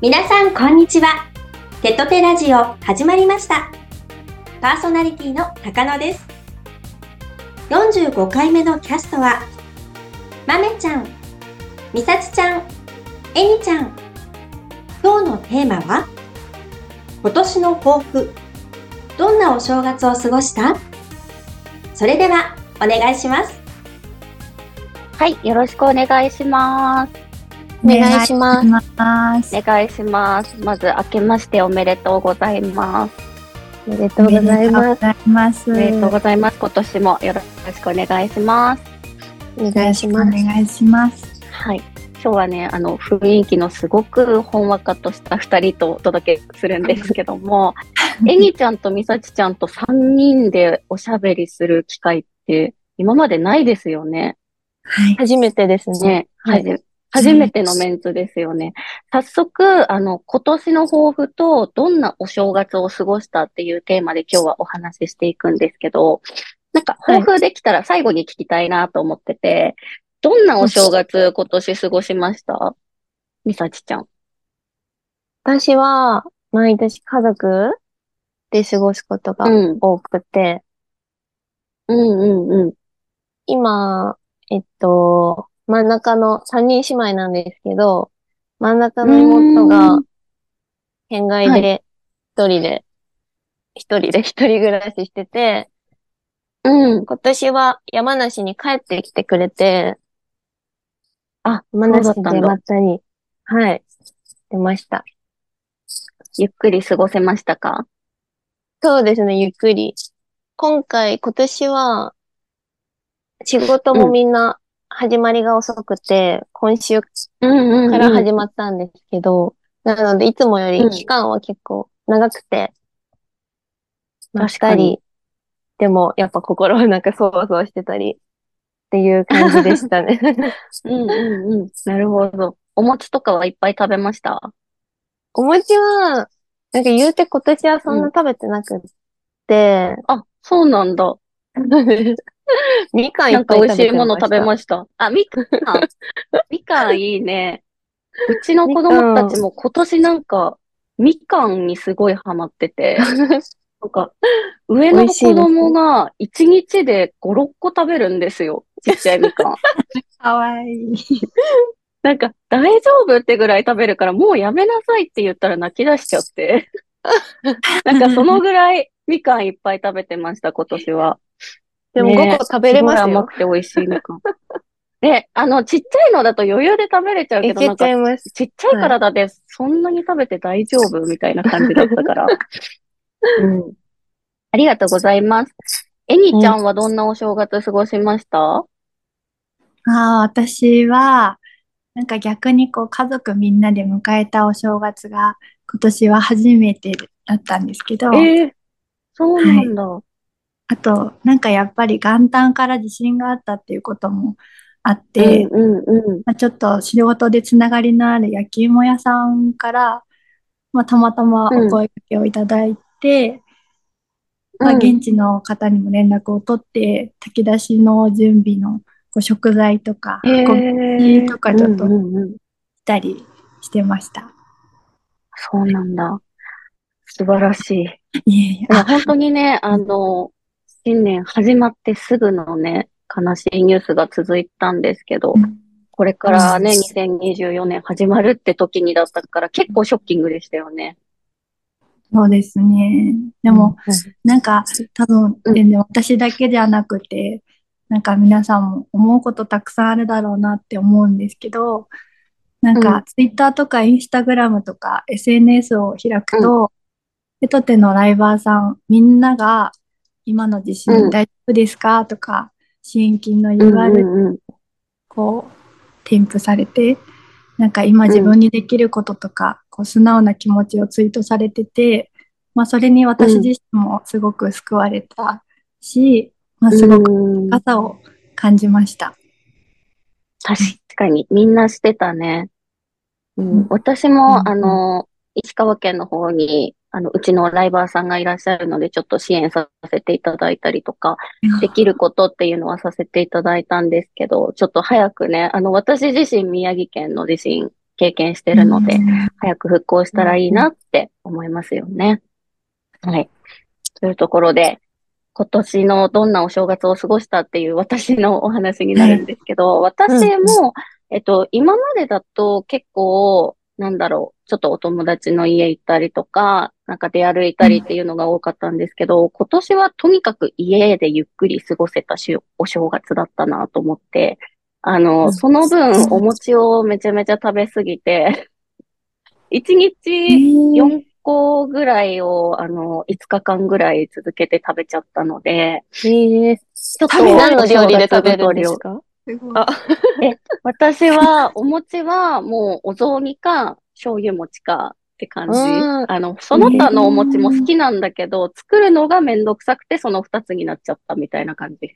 皆さんこんにちは。テトテラジオ始まりました。パーソナリティの高野です。45回目のキャストはまめちゃんみさちちゃんえにちゃん。今日のテーマは今年の抱負。どんなお正月を過ごした？それではお願いします。はい、よろしくお願いします。お願いします。お願いします。まず、明けましておめでとうございます。おめでとうございます。ます。おめでとうございます。今年もよろしくお願いします。お願いします。お願いします。はい。今日はね、あの、雰囲気のすごくほんわかとした二人とお届けするんですけども、えにちゃんとみさちちゃんと三人でおしゃべりする機会って今までないですよね。はい。初めてですね。ね、ははいじ初めてのメンツですよね。早速、あの、今年の抱負とどんなお正月を過ごしたっていうテーマで今日はお話ししていくんですけど、なんか抱負できたら最後に聞きたいなと思ってて、どんなお正月今年過ごしました？みさちちゃん。私は、毎年家族で過ごすことがうん。多くて、うんうんうん。今、えっと、真ん中の三人姉妹なんですけど、真ん中の妹うがん県外で一人で、一人で一人暮らししてて、うん。今年は山梨に帰ってきてくれて、あ、山梨でまたに、はい、出ました。ゆっくり過ごせましたか？そうですね、ゆっくり。今回、今年は、仕事もみんな始まりが遅くて、今週うんうん、うん。から始まったんですけど、なので、いつもようんり期間は結構長くて、まったり、でも、やっぱ心はなんかそわそわしてたり、っていう感じでしたね。うんうんうん。なるほど。お餅とかはいっぱい食べました？お餅は、なんか言うて今年はそんな食べてなくって、あ、そうなんだ。みかんいなんかっぱい食べ美味しいもの食べしました。あ、みかん。みかんいいね。うちの子供たちも今年なんか、みかんにすごいハマってて、なんか、上の子供が1日で5、6個食べるんですよ。ちっちゃいみかん。かわいい。なんか、大丈夫ってぐらい食べるから、もうやめなさいって言ったら泣き出しちゃって。なんか、そのぐらいみかんいっぱい食べてました、今年は。でもね5個食べれますすごい甘よ。くて美味しいみかん。で、あの、ちっちゃいのだと余裕で食べれちゃうけど、いけなんか、ちゃいます。ちっちゃい体でそんなに食べて大丈夫みたいな感じだったから。うん。ありがとうございます。えにちゃんはどんなお正月過ごしました？ああ、私は、なんか逆にこう家族みんなで迎えたお正月が今年は初めてだったんですけど、ええそうなんだ。あと、なんかやっぱり元旦から地震があったっていうこともあって、うんうんうん。まあ、ちょっと仕事でつながりのある焼き芋屋さんから、まあ、たまたまお声掛けをいただいて、まあ、うん現地の方にも連絡を取って、炊き出しの準備のこう食材とか、運びとかちょっと。したりしてました。そうなんだ。素晴らしい。いえいえ、いや、本当にね、あの、新年始まってすぐのね、悲しいニュースが続いたんですけど、これからね、2024年始まるって時にだったから、結構ショッキングでしたよね。そうですね。でも、なんか多分うん。全然私だけじゃなくて、なんか皆さんも思うことたくさんあるだろうなって思うんですけど、なんうん。かツイッターとかインスタグラムとか SNS を開くと、ペトテのライバーさん、みんなが今の地うん。震大丈夫ですか？とか、支援金のうん URL うんうん。こう添付されて、なんか今自分にできることとか、こう素直な気持ちをツイートされてて、まあそれに私自身もすごく救われたし、まあすごくうん深さを感じました。確かに、みんなしてたね。ううん。ん、私うんも、あの、石川県の方にあの、うちのライバーさんがいらっしゃるので、ちょっと支援させていただいたりとか、できることっていうのはさせていただいたんですけど、ちょっと早くね、あの、私自身宮城県の地震経験してるので、早く復興したらいいなって思いますよね。はい。というところで、今年のどんなお正月を過ごしたっていう私のお話になるんですけど、私も、えっと、今までだと結構、なんだろう、ちょっとお友達の家行ったりとか、なんか出歩いたりっていうのが多かったんですけど、今年はとにかく家でゆっくり過ごせたしお正月だったなと思って、あの、その分お餅をめちゃめちゃ食べすぎて、1日4個ぐらいを、あの、5日間ぐらい続けて食べちゃったので、えー、ちょっと何の料理で食べるんですか？あ、え、私は、お餅はもうお雑煮か醤油餅かって感じ。うんあの、その他のお餅も好きなんだけど、作るのがめんどくさくてその二つになっちゃったみたいな感じ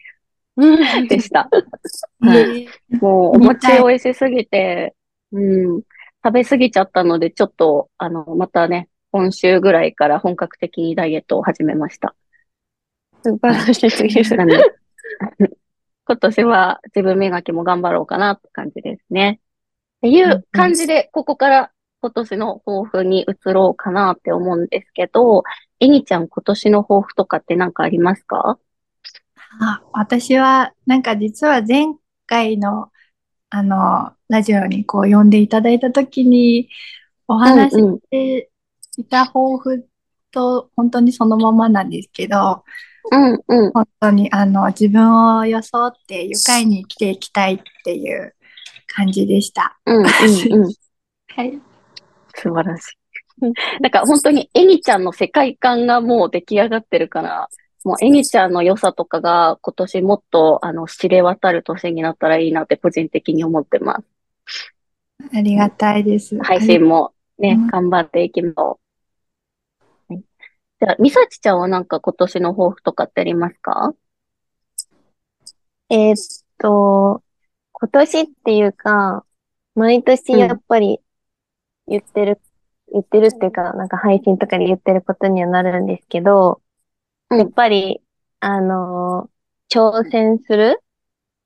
でした。はい。もうお餅美味しすぎて、うん、食べ過ぎちゃったので、ちょっと、あの、またね、今週ぐらいから本格的にダイエットを始めました。素晴らし今年は自分磨きも頑張ろうかなって感じですね。っていう感じで、ここから今年の抱負に移ろうかなって思うんですけど、えにちゃん今年の抱負とかって何かありますか？あ私は、なんか実は前回の、あの、ラジオにこう呼んでいただいたときに、お話ししていた抱負と本当にそのままなんですけど、うんうん。本当にあの自分を装って愉快に生きていきたいっていう感じでした。うんうんうん。はい。素晴らしい。なんか本当にえにちゃんの世界観がもう出来上がってるから、もうえにちゃんの良さとかが今年もっとあの知れ渡る年になったらいいなって個人的に思ってます。ありがたいです。配信もねうん、頑張っていきましょう。はいじゃあ、みさちちゃんはなんか今年の抱負とかってありますか？えーっと、今年っていうか、毎年やっぱり言ってる、言ってるっていうか、なんか配信とかで言ってることにはなるんですけど、うんやっぱり、あのー挑戦する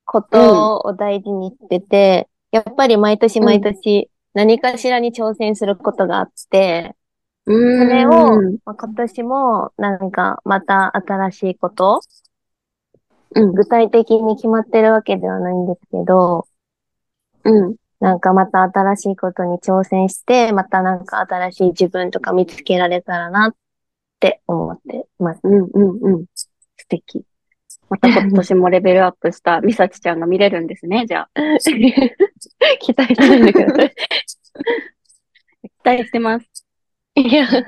ことを大事にしてて、やっぱり毎年毎年何かしらに挑戦することがあって、うそれを。まあ、今年もなんかまた新しいことうん。具体的に決まってるわけではないんですけど、うん。なんかまた新しいことに挑戦して、またなんか新しい自分とか見つけられたらなって思ってます。うん。うん。うん。素敵。また今年もレベルアップしたみさちちゃんが見れるんですね、じゃあ。期待してるんだけど。期待してます。いや、ぜ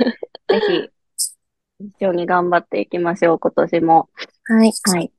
ひ、一緒に頑張っていきましょう、今年も。はい。はい。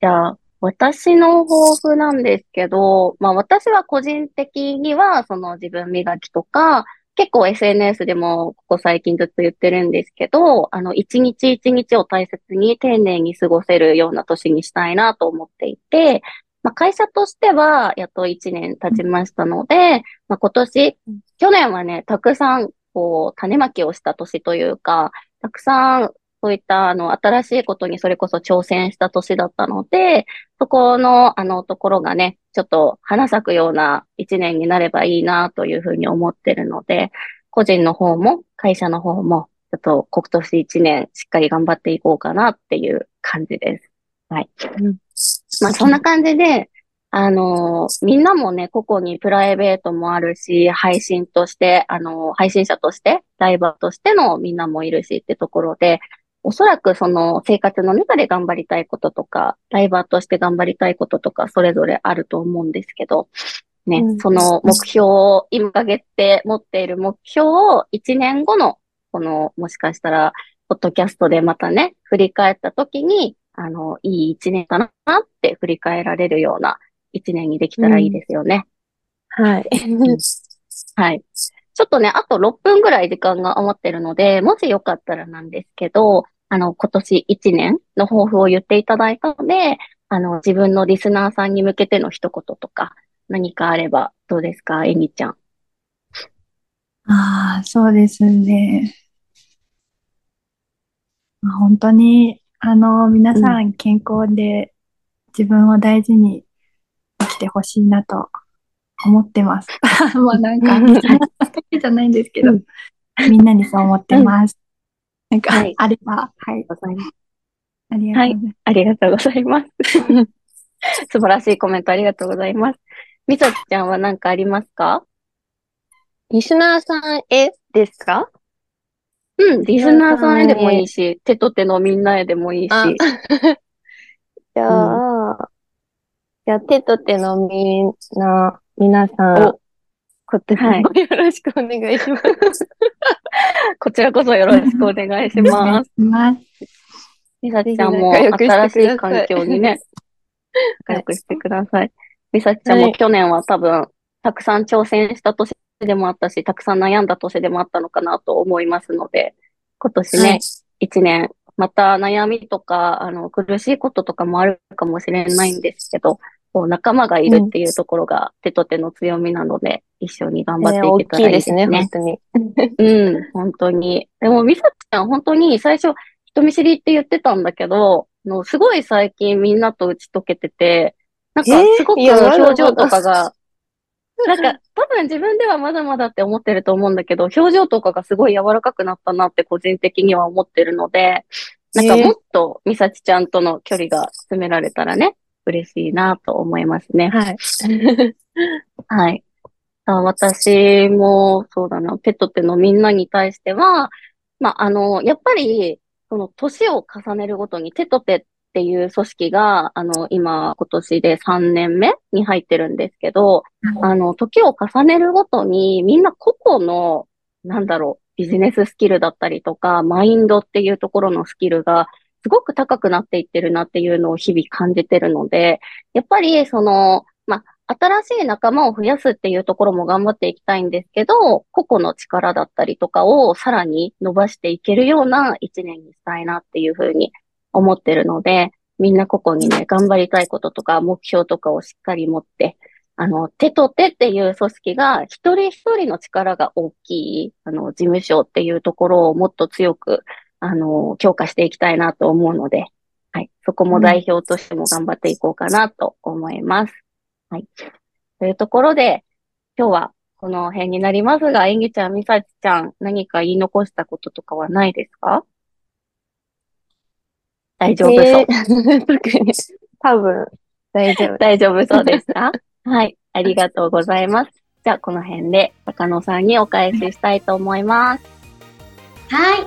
じゃあ、私の抱負なんですけど、まあ私は個人的には、その自分磨きとか、結構 SNS でもここ最近ずっと言ってるんですけど、あの、一日一日を大切に丁寧に過ごせるような年にしたいなと思っていて、まあ会社としてはやっと一年経ちましたので、まあ今年、去年はね、たくさんこう種まきをした年というか、たくさんそういったあの新しいことにそれこそ挑戦した年だったので、そこのあのところがね、ちょっと花咲くような一年になればいいなというふうに思ってるので、個人の方も会社の方も、ちょっと今年一年しっかり頑張っていこうかなっていう感じです。はい。うんまあそんな感じで、あのみんなもね、個々にプライベートもあるし、配信として、あの配信者として、ライバーとしてのみんなもいるしってところで、おそらくその生活の中で頑張りたいこととか、ライバーとして頑張りたいこととか、それぞれあると思うんですけど、ね、うんその目標を、今掲げて持っている目標を1年後の、この、もしかしたら、ポッドキャストでまたね、振り返った時に、あの、いい1年だなって振り返られるような1年にできたらいいですよね。はい。はい。ちょっとね、あと6分ぐらい時間が余ってるので、もしよかったらなんですけど、あの、今年1年の抱負を言っていただいたので、あの、自分のリスナーさんに向けての一言とか、何かあればどうですか、えみちゃん。ああ、そうですね。本当に、あの、皆さん健康で自分を大事に生きてほしいなと思ってます。まあなんか、じゃないんですけど、うん。みんなにそう思ってます。なんか、はい。あれば、はい、ございます。ありがとうございます。ありがとうございます。素晴らしいコメントありがとうございます。みさちゃんは何かありますか？リスナーさんへですか？うん、リスナーさんへでもいいし、手と手のみんなへでもいいし。あ。じゃあ、じゃあ手と手のみんな、皆さん、お今年はいもよろしくお願いします。こちらこそよろしくお願いします。みさちゃんも新しい環境にね、仲良くしてください。みさちゃんはいも去年は多分、たくさん挑戦した年でもあったし、たくさん悩んだ年でもあったのかなと思いますので、今年はねい、一、年、また悩みとか、あの、苦しいこととかもあるかもしれないんですけど、こう仲間がいるっていうところが手と手の強みなので、一緒に頑張っていけたらいいでね。きいですすね、本当に。うん、本当に。でも、みさちゃん、本当に最初、人見知りって言ってたんだけど、あのすごい最近みんなと打ち解けてて、なんかえーすごく表情とかが、なんか多分自分ではまだまだって思ってると思うんだけど、表情とかがすごい柔らかくなったなって個人的には思ってるので、なんかえーもっとみさちちゃんとの距離が詰められたらね、嬉しいなと思いますね。はい。はい。あ私も、そうだな、ペットってのみんなに対しては、まあ、あの、やっぱり、その、年を重ねるごとに、テトテっていう組織が、あの、今、今年で3年目に入ってるんですけど、あの、時を重ねるごとに、みんな個々の、なんだろう、ビジネススキルだったりとか、マインドっていうところのスキルが、すごく高くなっていってるなっていうのを日々感じてるので、やっぱり、その、まあ、新しい仲間を増やすっていうところも頑張っていきたいんですけど、個々の力だったりとかをさらに伸ばしていけるような一年にしたいなっていうふうに思ってるので、みんな個々にね、頑張りたいこととか目標とかをしっかり持って、あの、手と手っていう組織が一人一人の力が大きい、あの、事務所っていうところをもっと強く、あの、強化していきたいなと思うので、はい。そこも代表としても頑張っていこうかなと思います。はい。というところで、今日はこの辺になりますが、演技ちゃん、みさちちゃん、何か言い残したこととかはないですか？大丈夫そう。えー 特に、多分、大丈夫。大丈夫そうですかはい。ありがとうございます。じゃあ、この辺で、高野さんにお返ししたいと思います。はい、